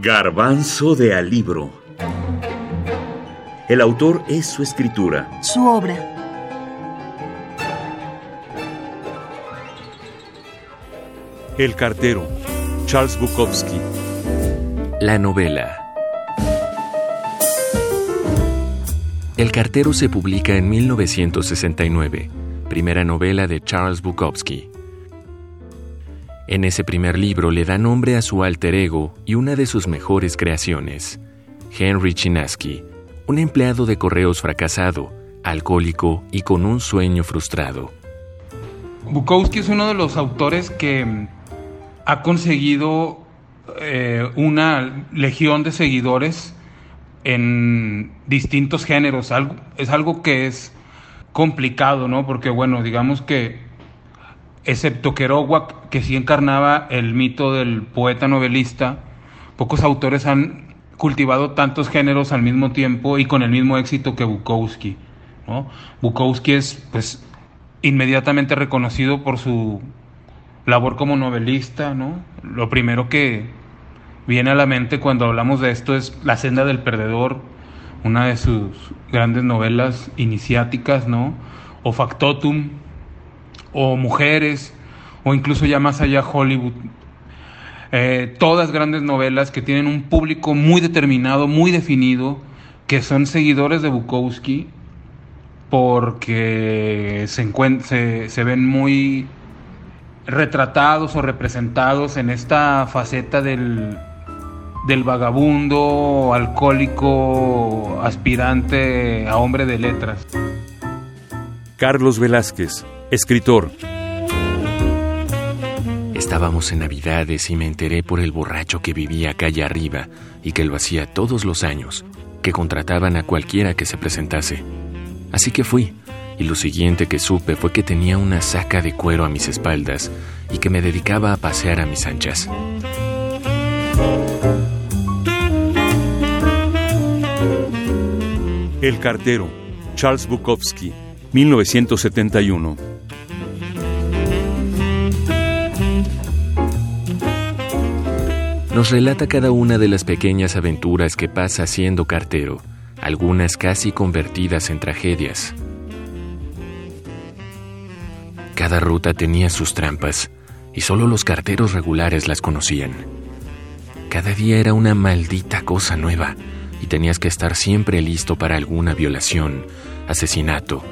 Garbanzo de Alibro. El autor es su escritura. Su obra. El cartero. Charles Bukowski. La novela. El cartero se publica en 1969, primera novela de Charles Bukowski. En ese primer libro le da nombre a su alter ego y una de sus mejores creaciones, Henry Chinaski, un empleado de correos fracasado, alcohólico y con un sueño frustrado. Bukowski es uno de los autores que mm, ha conseguido eh, una legión de seguidores en distintos géneros. es algo que es complicado, ¿no? Porque, bueno, digamos que excepto Kerouac, que sí encarnaba el mito del poeta novelista, pocos autores han cultivado tantos géneros al mismo tiempo y con el mismo éxito que Bukowski. Bukowski es pues inmediatamente reconocido por su labor como novelista, ¿no? Lo primero que viene a la mente cuando hablamos de esto es La senda del perdedor, una de sus grandes novelas iniciáticas, ¿no? O Factotum, o Mujeres, o incluso ya más allá Hollywood. Eh, todas grandes novelas que tienen un público muy determinado, muy definido, que son seguidores de Bukowski porque se, se, se ven muy retratados o representados en esta faceta del, del vagabundo, alcohólico, aspirante a hombre de letras. Carlos Velázquez, escritor. Estábamos en Navidades y me enteré por el borracho que vivía calle arriba y que lo hacía todos los años, que contrataban a cualquiera que se presentase. Así que fui, y lo siguiente que supe fue que tenía una saca de cuero a mis espaldas y que me dedicaba a pasear a mis anchas. El cartero, Charles Bukowski, 1971. Nos relata cada una de las pequeñas aventuras que pasa siendo cartero, algunas casi convertidas en tragedias. Cada ruta tenía sus trampas y solo los carteros regulares las conocían. Cada día era una maldita cosa nueva y tenías que estar siempre listo para alguna violación, asesinato,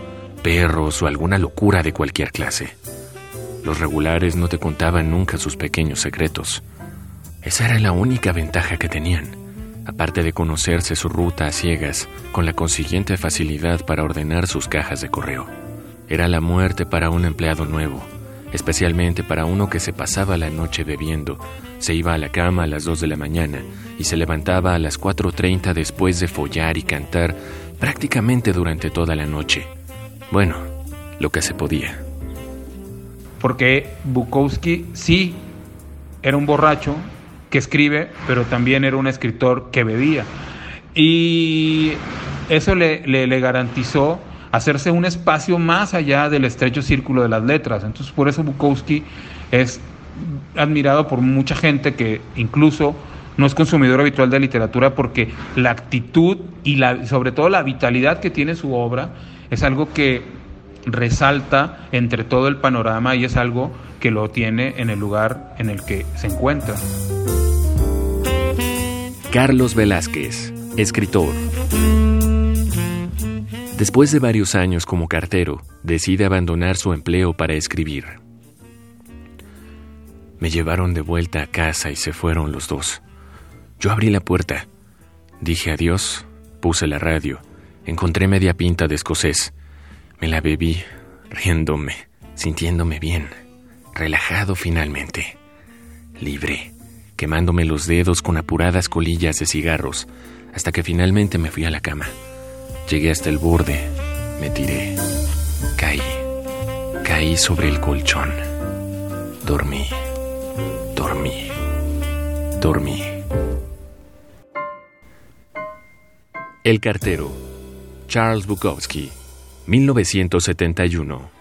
perros o alguna locura de cualquier clase. Los regulares no te contaban nunca sus pequeños secretos. Esa era la única ventaja que tenían, aparte de conocerse su ruta a ciegas, con la consiguiente facilidad para ordenar sus cajas de correo. Era la muerte para un empleado nuevo, especialmente para uno que se pasaba la noche bebiendo, se iba a la cama a las 2 de la mañana y se levantaba a las 4.30 después de follar y cantar prácticamente durante toda la noche, bueno, lo que se podía. Porque Bukowski sí era un borracho escribe, pero también era un escritor que bebía. Y eso le, le, garantizó hacerse un espacio más allá del estrecho círculo de las letras. Entonces, por eso Bukowski es admirado por mucha gente que incluso no es consumidor habitual de literatura porque la actitud y la, sobre todo la vitalidad que tiene su obra es algo que resalta entre todo el panorama y es algo que lo tiene en el lugar en el que se encuentra. Carlos Velázquez, escritor. Después de varios años como cartero, decide abandonar su empleo para escribir. Me llevaron de vuelta a casa y se fueron los dos. Yo abrí la puerta, dije adiós, puse la radio Encontré media pinta de escocés. Me la bebí, riéndome, sintiéndome bien, relajado finalmente, libre, quemándome los dedos con apuradas colillas de cigarros, hasta que finalmente me fui a la cama. Llegué hasta el borde, me tiré, caí, caí sobre el colchón. Dormí, dormí, dormí. El cartero Charles Bukowski, 1971.